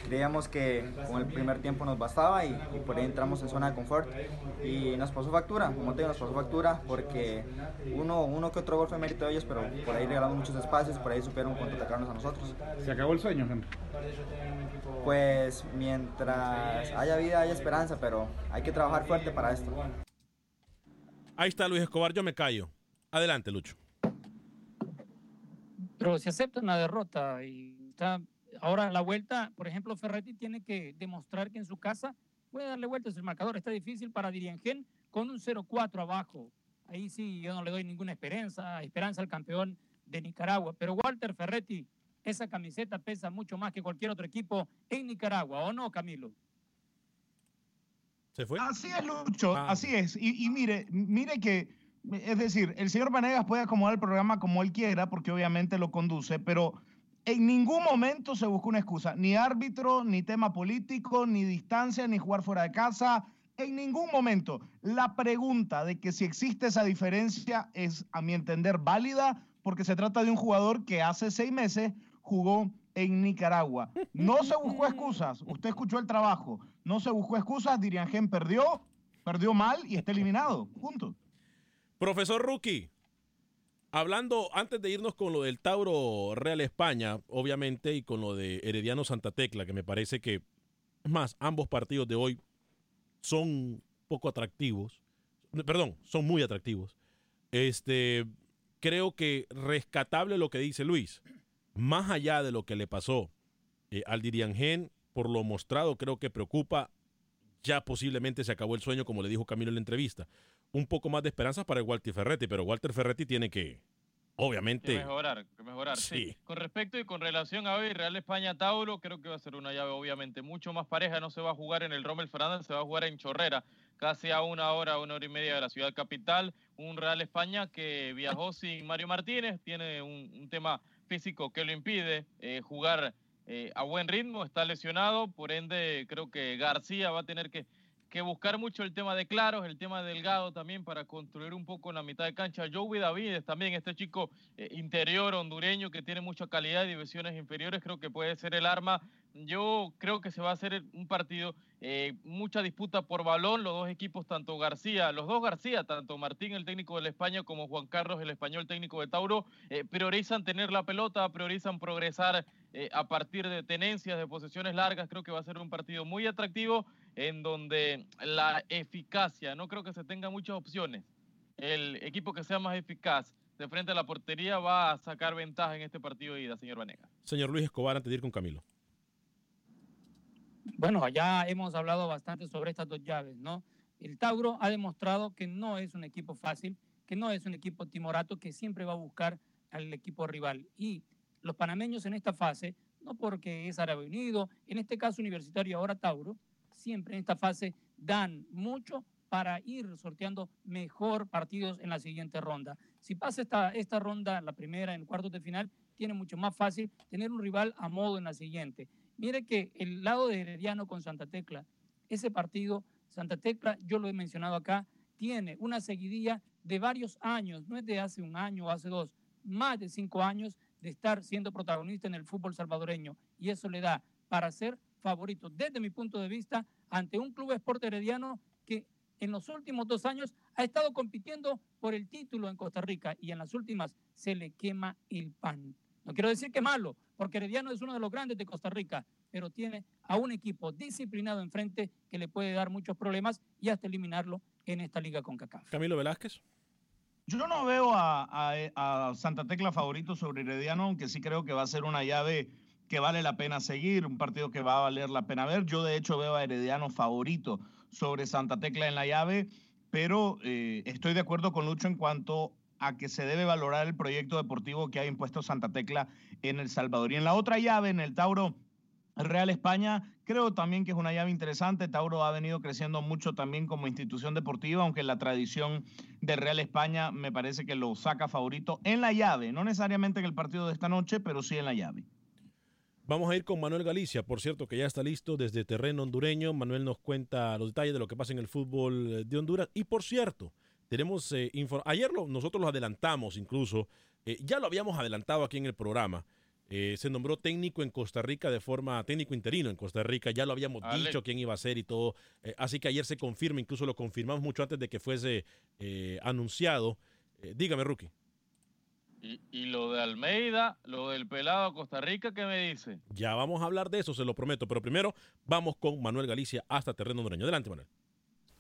creíamos que con el primer tiempo nos bastaba y, por ahí entramos en zona de confort y nos pasó factura, como te digo, nos pasó factura porque uno, uno que otro gol fue mérito de ellos, pero por ahí regalamos muchos espacios, por ahí supieron contraatacarnos a nosotros. ¿Se acabó el sueño, Henry? Pues mientras haya vida hay esperanza, pero hay que trabajar fuerte para esto. Ahí está Luis Escobar, yo me callo. Adelante, Lucho. Pero se acepta una derrota y está Ahora, la vuelta, por ejemplo, Ferretti tiene que demostrar que en su casa puede darle vueltas el marcador. Está difícil para Diriangén con un 0-4 abajo. Ahí sí, yo no le doy ninguna esperanza, esperanza al campeón de Nicaragua. Pero Walter Ferretti, esa camiseta pesa mucho más que cualquier otro equipo en Nicaragua, ¿o no, Camilo? ¿Se fue? Así es, Lucho, ah. así es. Y, y, mire, mire que, es decir, el señor Vanegas puede acomodar el programa como él quiera, porque obviamente lo conduce, pero en ningún momento se buscó una excusa, ni árbitro, ni tema político, ni distancia, ni jugar fuera de casa. En ningún momento. La pregunta de que si existe esa diferencia es, a mi entender, válida porque se trata de un jugador que hace seis meses jugó en Nicaragua. No se buscó excusas. Usted escuchó el trabajo. No se buscó excusas. Gen perdió, perdió mal y está eliminado. Punto. Profesor Rookie, Hablando, antes de irnos con lo del Tauro Real España, obviamente, y con lo de Herediano Santa Tecla, que me parece que, más, ambos partidos de hoy son poco atractivos. Perdón, son muy atractivos. Este, creo que rescatable lo que dice Luis. Más allá de lo que le pasó eh, al Diriangén, por lo mostrado, creo que preocupa. Ya posiblemente se acabó el sueño, como le dijo Camilo en la entrevista un poco más de esperanzas para el Walter Ferretti, pero Walter Ferretti tiene que, obviamente. Que mejorar, que mejorar, sí. Con respecto y con relación a hoy, Real España-Tauro, creo que va a ser una llave obviamente mucho más pareja. No se va a jugar en el Rommel Fernández, se va a jugar en Chorrera, casi a una hora, una hora y media de la ciudad capital. Un Real España que viajó sin Mario Martínez, tiene un, tema físico que lo impide eh, jugar eh, a buen ritmo, está lesionado, por ende creo que García va a tener que que buscar mucho el tema de Claros, el tema de Delgado también para construir un poco en la mitad de cancha. Joey Davides también, este chico eh, interior hondureño que tiene mucha calidad, divisiones inferiores, creo que puede ser el arma. Yo creo que se va a hacer un partido, eh, mucha disputa por balón, los dos equipos, tanto García, los dos García, tanto Martín, el técnico de España, como Juan Carlos, el español técnico de Tauro, eh, priorizan tener la pelota, priorizan progresar a partir de tenencias, de posesiones largas. Creo que va a ser un partido muy atractivo en donde la eficacia, no creo que se tenga muchas opciones. El equipo que sea más eficaz de frente a la portería va a sacar ventaja en este partido de ida, señor Vanega. Señor Luis Escobar, antes de ir con Camilo. Bueno, ya hemos hablado bastante sobre estas dos llaves, ¿no? El Tauro ha demostrado que no es un equipo fácil, que no es un equipo timorato, que siempre va a buscar al equipo rival. Y los panameños en esta fase, no porque es Árabe Unido, en este caso Universitario ahora Tauro, siempre en esta fase dan mucho para ir sorteando mejor partidos en la siguiente ronda. Si pasa esta, esta ronda, la primera, en el cuarto de final, tiene mucho más fácil tener un rival a modo en la siguiente. Mire que el lado de Herediano con Santa Tecla, ese partido, Santa Tecla, yo lo he mencionado acá, tiene una seguidilla de varios años, no es de hace un año o hace dos, más de cinco años de estar siendo protagonista en el fútbol salvadoreño. Y eso le da para ser favorito, desde mi punto de vista, ante un club Sport herediano que en los últimos dos años ha estado compitiendo por el título en Costa Rica y en las últimas se le quema el pan. No quiero decir que malo, porque Herediano es uno de los grandes de Costa Rica, pero tiene a un equipo disciplinado enfrente que le puede dar muchos problemas y hasta eliminarlo en esta liga con CACAF. Camilo Velázquez. Yo no veo a, a Santa Tecla favorito sobre Herediano, aunque sí creo que va a ser una llave que vale la pena seguir, un partido que va a valer la pena ver. Yo de hecho veo a Herediano favorito sobre Santa Tecla en la llave, pero eh, estoy de acuerdo con Lucho en cuanto a que se debe valorar el proyecto deportivo que ha impuesto Santa Tecla en El Salvador. Y en la otra llave, en el Tauro Real España, creo también que es una llave interesante. Tauro ha venido creciendo mucho también como institución deportiva, aunque la tradición de Real España me parece que lo saca favorito en la llave, no necesariamente en el partido de esta noche, pero sí en la llave. Vamos a ir con Manuel Galicia, por cierto, que ya está listo desde terreno hondureño. Manuel nos cuenta los detalles de lo que pasa en el fútbol eh, de Honduras. Y por cierto, tenemos eh, Ayer nosotros lo adelantamos incluso, eh, ya lo habíamos adelantado aquí en el programa. se nombró técnico en Costa Rica de forma técnico interino en Costa Rica. Ya lo habíamos dicho quién iba a ser y todo. así que ayer se confirma, incluso lo confirmamos mucho antes de que fuese anunciado. dígame, Rookie. Y, lo de Almeida, lo del pelado Costa Rica, ¿qué me dice? Ya vamos a hablar de eso, se lo prometo. Pero primero vamos con Manuel Galicia hasta terreno hondureño. Adelante, Manuel.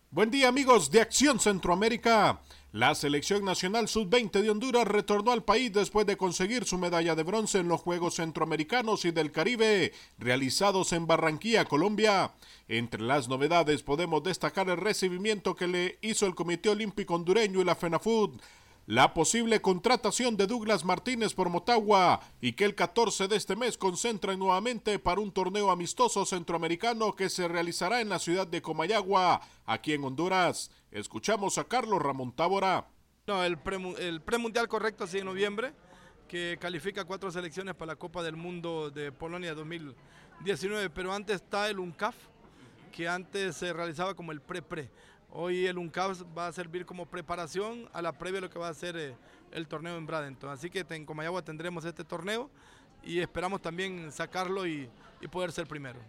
Buen día amigos de Acción Centroamérica. La selección nacional sub-20 de Honduras retornó al país después de conseguir su medalla de bronce en los Juegos Centroamericanos y del Caribe realizados en Barranquilla, Colombia. Entre las novedades podemos destacar el recibimiento que le hizo el Comité Olímpico Hondureño y la FENAFUD la posible contratación de Douglas Martínez por Motagua y que el 14 de este mes concentran nuevamente para un torneo amistoso centroamericano que se realizará en la ciudad de Comayagua, aquí en Honduras. Escuchamos a Carlos Ramón Tábora. No, el, premundial correcto sí en noviembre, que califica cuatro selecciones para la Copa del Mundo de Polonia 2019, pero antes está el UNCAF, que antes se realizaba como el pre-pre. Hoy el UNCAP va a servir como preparación a la previa de lo que va a ser eh, el torneo en Bradenton. Así que en Comayagua tendremos este torneo y esperamos también sacarlo y, y poder ser primero.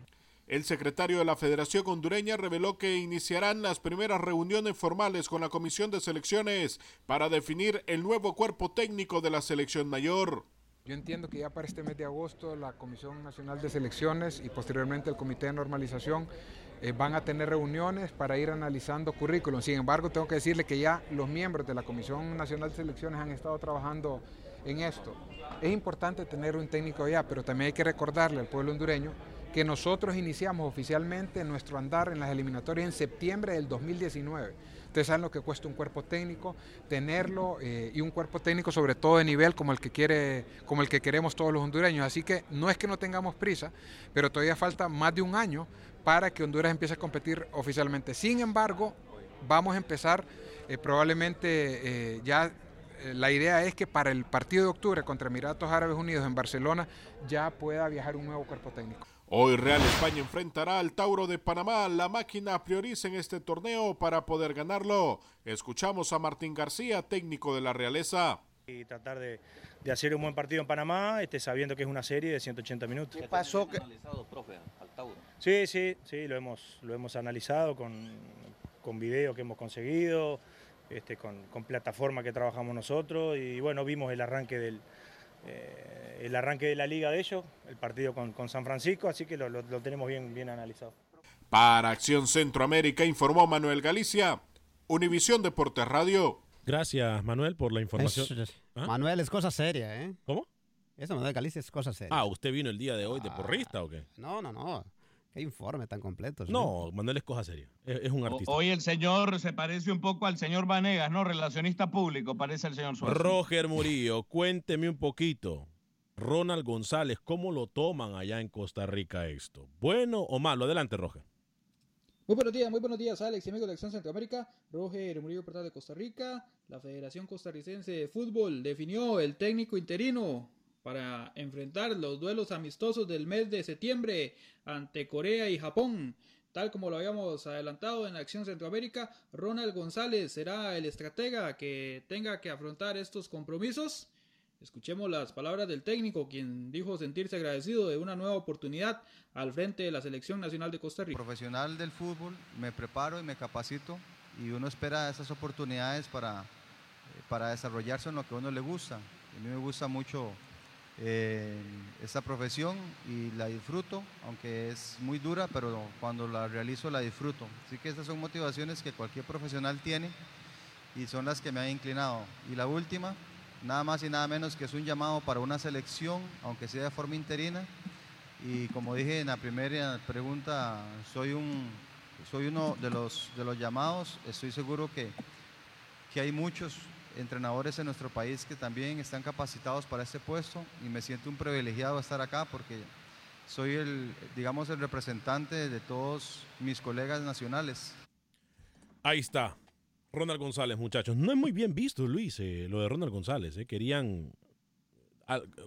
El secretario de la Federación Hondureña reveló que iniciarán las primeras reuniones formales con la Comisión de Selecciones para definir el nuevo cuerpo técnico de la selección mayor. Yo entiendo que ya para este mes de agosto la Comisión Nacional de Selecciones y posteriormente el Comité de Normalización eh, van a tener reuniones para ir analizando currículum. Sin embargo, tengo que decirle que ya los miembros de la Comisión Nacional de Selecciones han estado trabajando en esto. Es importante tener un técnico allá, pero también hay que recordarle al pueblo hondureño que nosotros iniciamos oficialmente nuestro andar en las eliminatorias en septiembre del 2019. Ustedes saben lo que cuesta un cuerpo técnico, tenerlo eh, y un cuerpo técnico sobre todo de nivel como el que quiere, como el que queremos todos los hondureños. Así que no es que no tengamos prisa, pero todavía falta más de un año para que Honduras empiece a competir oficialmente. Sin embargo, vamos a empezar eh, probablemente eh, ya la idea es que para el partido de octubre contra Emiratos Árabes Unidos en Barcelona ya pueda viajar un nuevo cuerpo técnico. Hoy Real España enfrentará al Tauro de Panamá. La máquina prioriza en este torneo para poder ganarlo. Escuchamos a Martín García, técnico de la Realeza. Y tratar de, de hacer un buen partido en Panamá, este, sabiendo que es una serie de 180 minutos. ¿Qué pasó? Que... analizado, profe, al Tauro? Sí, sí, sí, lo hemos, lo hemos analizado con, con video que hemos conseguido, este, con, con plataforma que trabajamos nosotros y bueno, vimos el arranque del, eh, el arranque de la liga de ellos, el partido con, con San Francisco, así que lo, lo, lo, tenemos bien, bien analizado. Para Acción Centroamérica informó Manuel Galicia, Univisión Deportes Radio. Gracias, Manuel, por la información. Es, ¿Ah? Manuel, es cosa seria, ¿eh? ¿Cómo? Eso, Manuel Galicia, es cosa seria. Ah, ¿usted vino el día de hoy de porrista o qué? No, no, no. Qué informe tan completo. No, Manuel es cosa seria. Es, es, un artista. Hoy el señor se parece un poco al señor Vanegas, ¿no? Relacionista público, parece el señor Suárez. Roger Murillo, cuénteme un poquito. Ronald González, ¿cómo lo toman allá en Costa Rica esto? ¿Bueno o malo? Adelante, Roger. Muy buenos días, muy buenos días, Alex y amigos de Acción Centroamérica. Roger Murillo, portal de Costa Rica. La Federación Costarricense de Fútbol definió el técnico interino para enfrentar los duelos amistosos del mes de septiembre ante Corea y Japón. Tal como lo habíamos adelantado en Acción Centroamérica, Ronald González será el estratega que tenga que afrontar estos compromisos. Escuchemos las palabras del técnico, quien dijo sentirse agradecido de una nueva oportunidad al frente de la Selección Nacional de Costa Rica. Profesional del fútbol, me preparo y me capacito y uno espera esas oportunidades para, para desarrollarse en lo que a uno le gusta. A mí me gusta mucho eh, esta profesión y la disfruto, aunque es muy dura, pero cuando la realizo la disfruto. Así que estas son motivaciones que cualquier profesional tiene y son las que me han inclinado. Y la última, nada más y nada menos que es un llamado para una selección, aunque sea de forma interina. Y como dije en la primera pregunta, soy, un, soy uno de los, de los llamados. Estoy seguro que, que hay muchos entrenadores en nuestro país que también están capacitados para este puesto y me siento un privilegiado estar acá porque soy el, digamos, el representante de todos mis colegas nacionales. Ahí está, Ronald González, muchachos. No es muy bien visto, Luis, eh, lo de Ronald González. Eh. Querían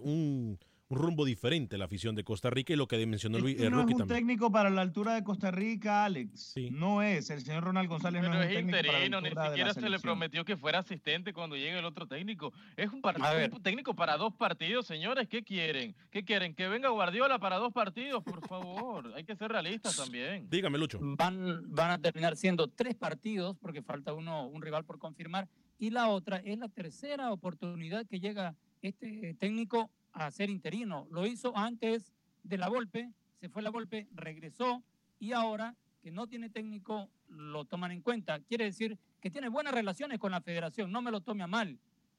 un, un, rumbo diferente la afición de Costa Rica y lo que mencionó Luis. Es que no es un también. técnico para la altura de Costa Rica, Alex. Sí. No es. El señor Ronald González Pero no es, es un técnico interino, para ni la siquiera de se le prometió que fuera asistente cuando llegue el otro técnico. Es un, un técnico para dos partidos, señores. ¿Qué quieren? ¿Qué quieren? ¿Que venga Guardiola para dos partidos? Por favor, hay que ser realistas también. Dígame, Lucho. Van, van a terminar siendo tres partidos porque falta uno, un rival por confirmar. Y la otra es la tercera oportunidad que llega este técnico a ser interino. Lo hizo antes de la golpe, se fue la golpe, regresó y ahora que no tiene técnico lo toman en cuenta. Quiere decir que tiene buenas relaciones con la federación, no me lo tome a mal,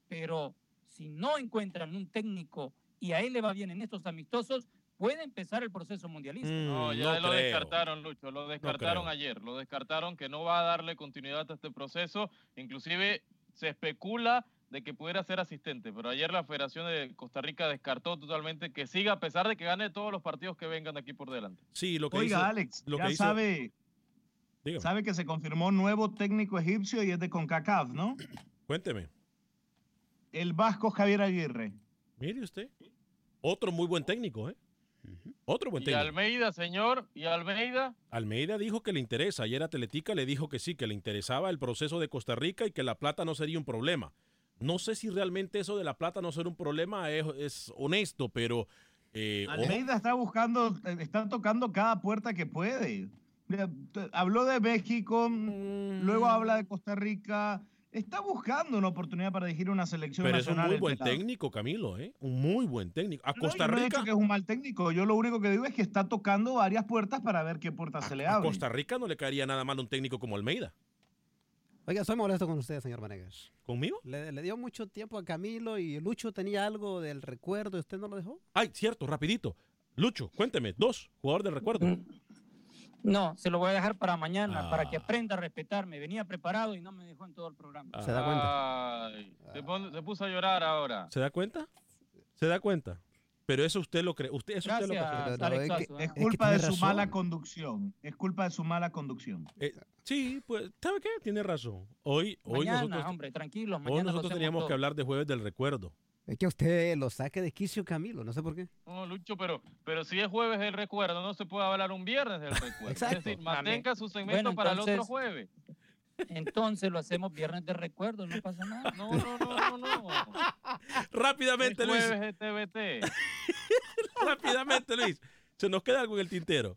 pero si no encuentran un técnico y a él le va bien en estos amistosos, puede empezar el proceso mundialista. Mm, No, ya lo descartaron, Lucho, lo descartaron ayer, lo descartaron que no va a darle continuidad a este proceso, inclusive se especula de que pudiera ser asistente, pero ayer la Federación de Costa Rica descartó totalmente que siga a pesar de que gane todos los partidos que vengan aquí por delante. Sí, lo que Oiga, hizo, Alex, lo ya que hizo- sabe, Dígame. sabe que se confirmó nuevo técnico egipcio y es de CONCACAF, ¿no? Cuénteme. El vasco Javier Aguirre. Mire usted. Otro muy buen técnico, ¿eh? Otro buen Y técnico. Almeida, señor, y Almeida, Almeida dijo que le interesa. Ayer Atletica le dijo que sí, que le interesaba el proceso de Costa Rica y que la plata no sería un problema. No sé si realmente eso de la plata no ser un problema es, es honesto, pero... eh. Almeida está buscando, eh, está tocando cada puerta que puede. Habló de México, Mm. luego habla de Costa Rica. Está buscando una oportunidad para dirigir una selección Pero es un nacional. muy buen técnico, Camilo, ¿eh? Un muy buen técnico. A No, Costa yo no he Rica... dicho que es un mal técnico. Yo lo único que digo es que está tocando varias puertas para ver qué puertas se le A abren. Costa Rica no le caería nada mal un técnico como Almeida. Oiga, estoy molesto con usted, señor Vanegas. ¿Conmigo? Le, le dio mucho tiempo a Camilo y Lucho tenía algo del recuerdo y usted no lo dejó. Ay, cierto, rapidito. Lucho, cuénteme, dos, jugador del recuerdo. No, se lo voy a dejar para mañana, para que aprenda a respetarme. Venía preparado y no me dejó en todo el programa. ¿Se da cuenta? Ay, se, pon- se puso a llorar ahora. ¿Se da cuenta? ¿Se da cuenta? Pero eso usted lo cree. Usted, eso usted lo cree. ¿eh? Es culpa de su mala conducción. Es culpa de su mala conducción. Eh, sí, pues, ¿sabe qué? Tiene razón. Hoy, hoy nosotros, hombre, tranquilos, hoy nosotros teníamos todo. que hablar de jueves del recuerdo. Es que usted lo saque de quicio, Camilo, no sé por qué. No, Lucho, pero, pero si es jueves del recuerdo, no se puede hablar un viernes del recuerdo. Exacto. Es decir, mantenga su segmento Bueno, para el otro jueves. Entonces lo hacemos viernes de recuerdo, no pasa nada. No, no, no, no, no. Rápidamente, Luis. Rápidamente, Luis. Se nos queda algo en el tintero.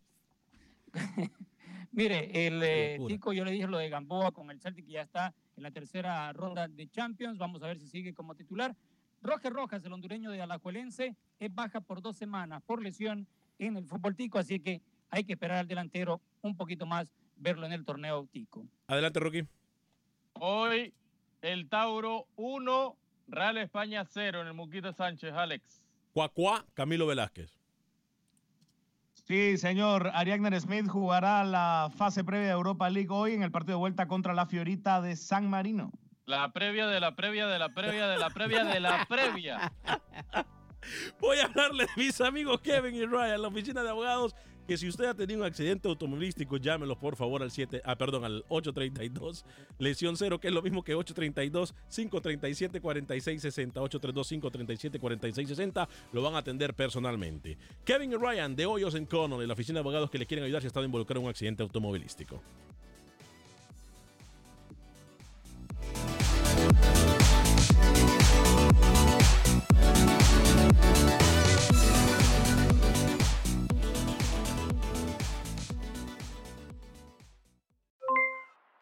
Mire, el eh. Tico, yo le dije lo de Gamboa con el Celtic que ya está en la tercera ronda de Champions. Vamos a ver si sigue como titular. Roger Rojas, el hondureño de Alajuelense, es baja por dos semanas por lesión en el fútbol Tico, así que hay que esperar al delantero un poquito más, verlo en el torneo Tico. Adelante, Rocky. Hoy el Tauro 1, Real España 0 en el Muquita Sánchez, Alex. Cuacuá, Camilo Velázquez. Sí, señor. Ariagner Smith jugará la fase previa de Europa League hoy en el partido de vuelta contra la Fiorita de San Marino. La previa de la previa de la previa de la previa de la previa. Voy a hablarle de mis amigos Kevin y Ryan, la oficina de abogados, que si usted ha tenido un accidente automovilístico, llámelos por favor al 7, ah, perdón, al 832 lesión cero, que es lo mismo que 832 537 4660, 832 537 4660, lo van a atender personalmente. Kevin Ryan de Hoyos en Connell, la oficina de abogados que le quieren ayudar si ha estado involucrado en un accidente automovilístico.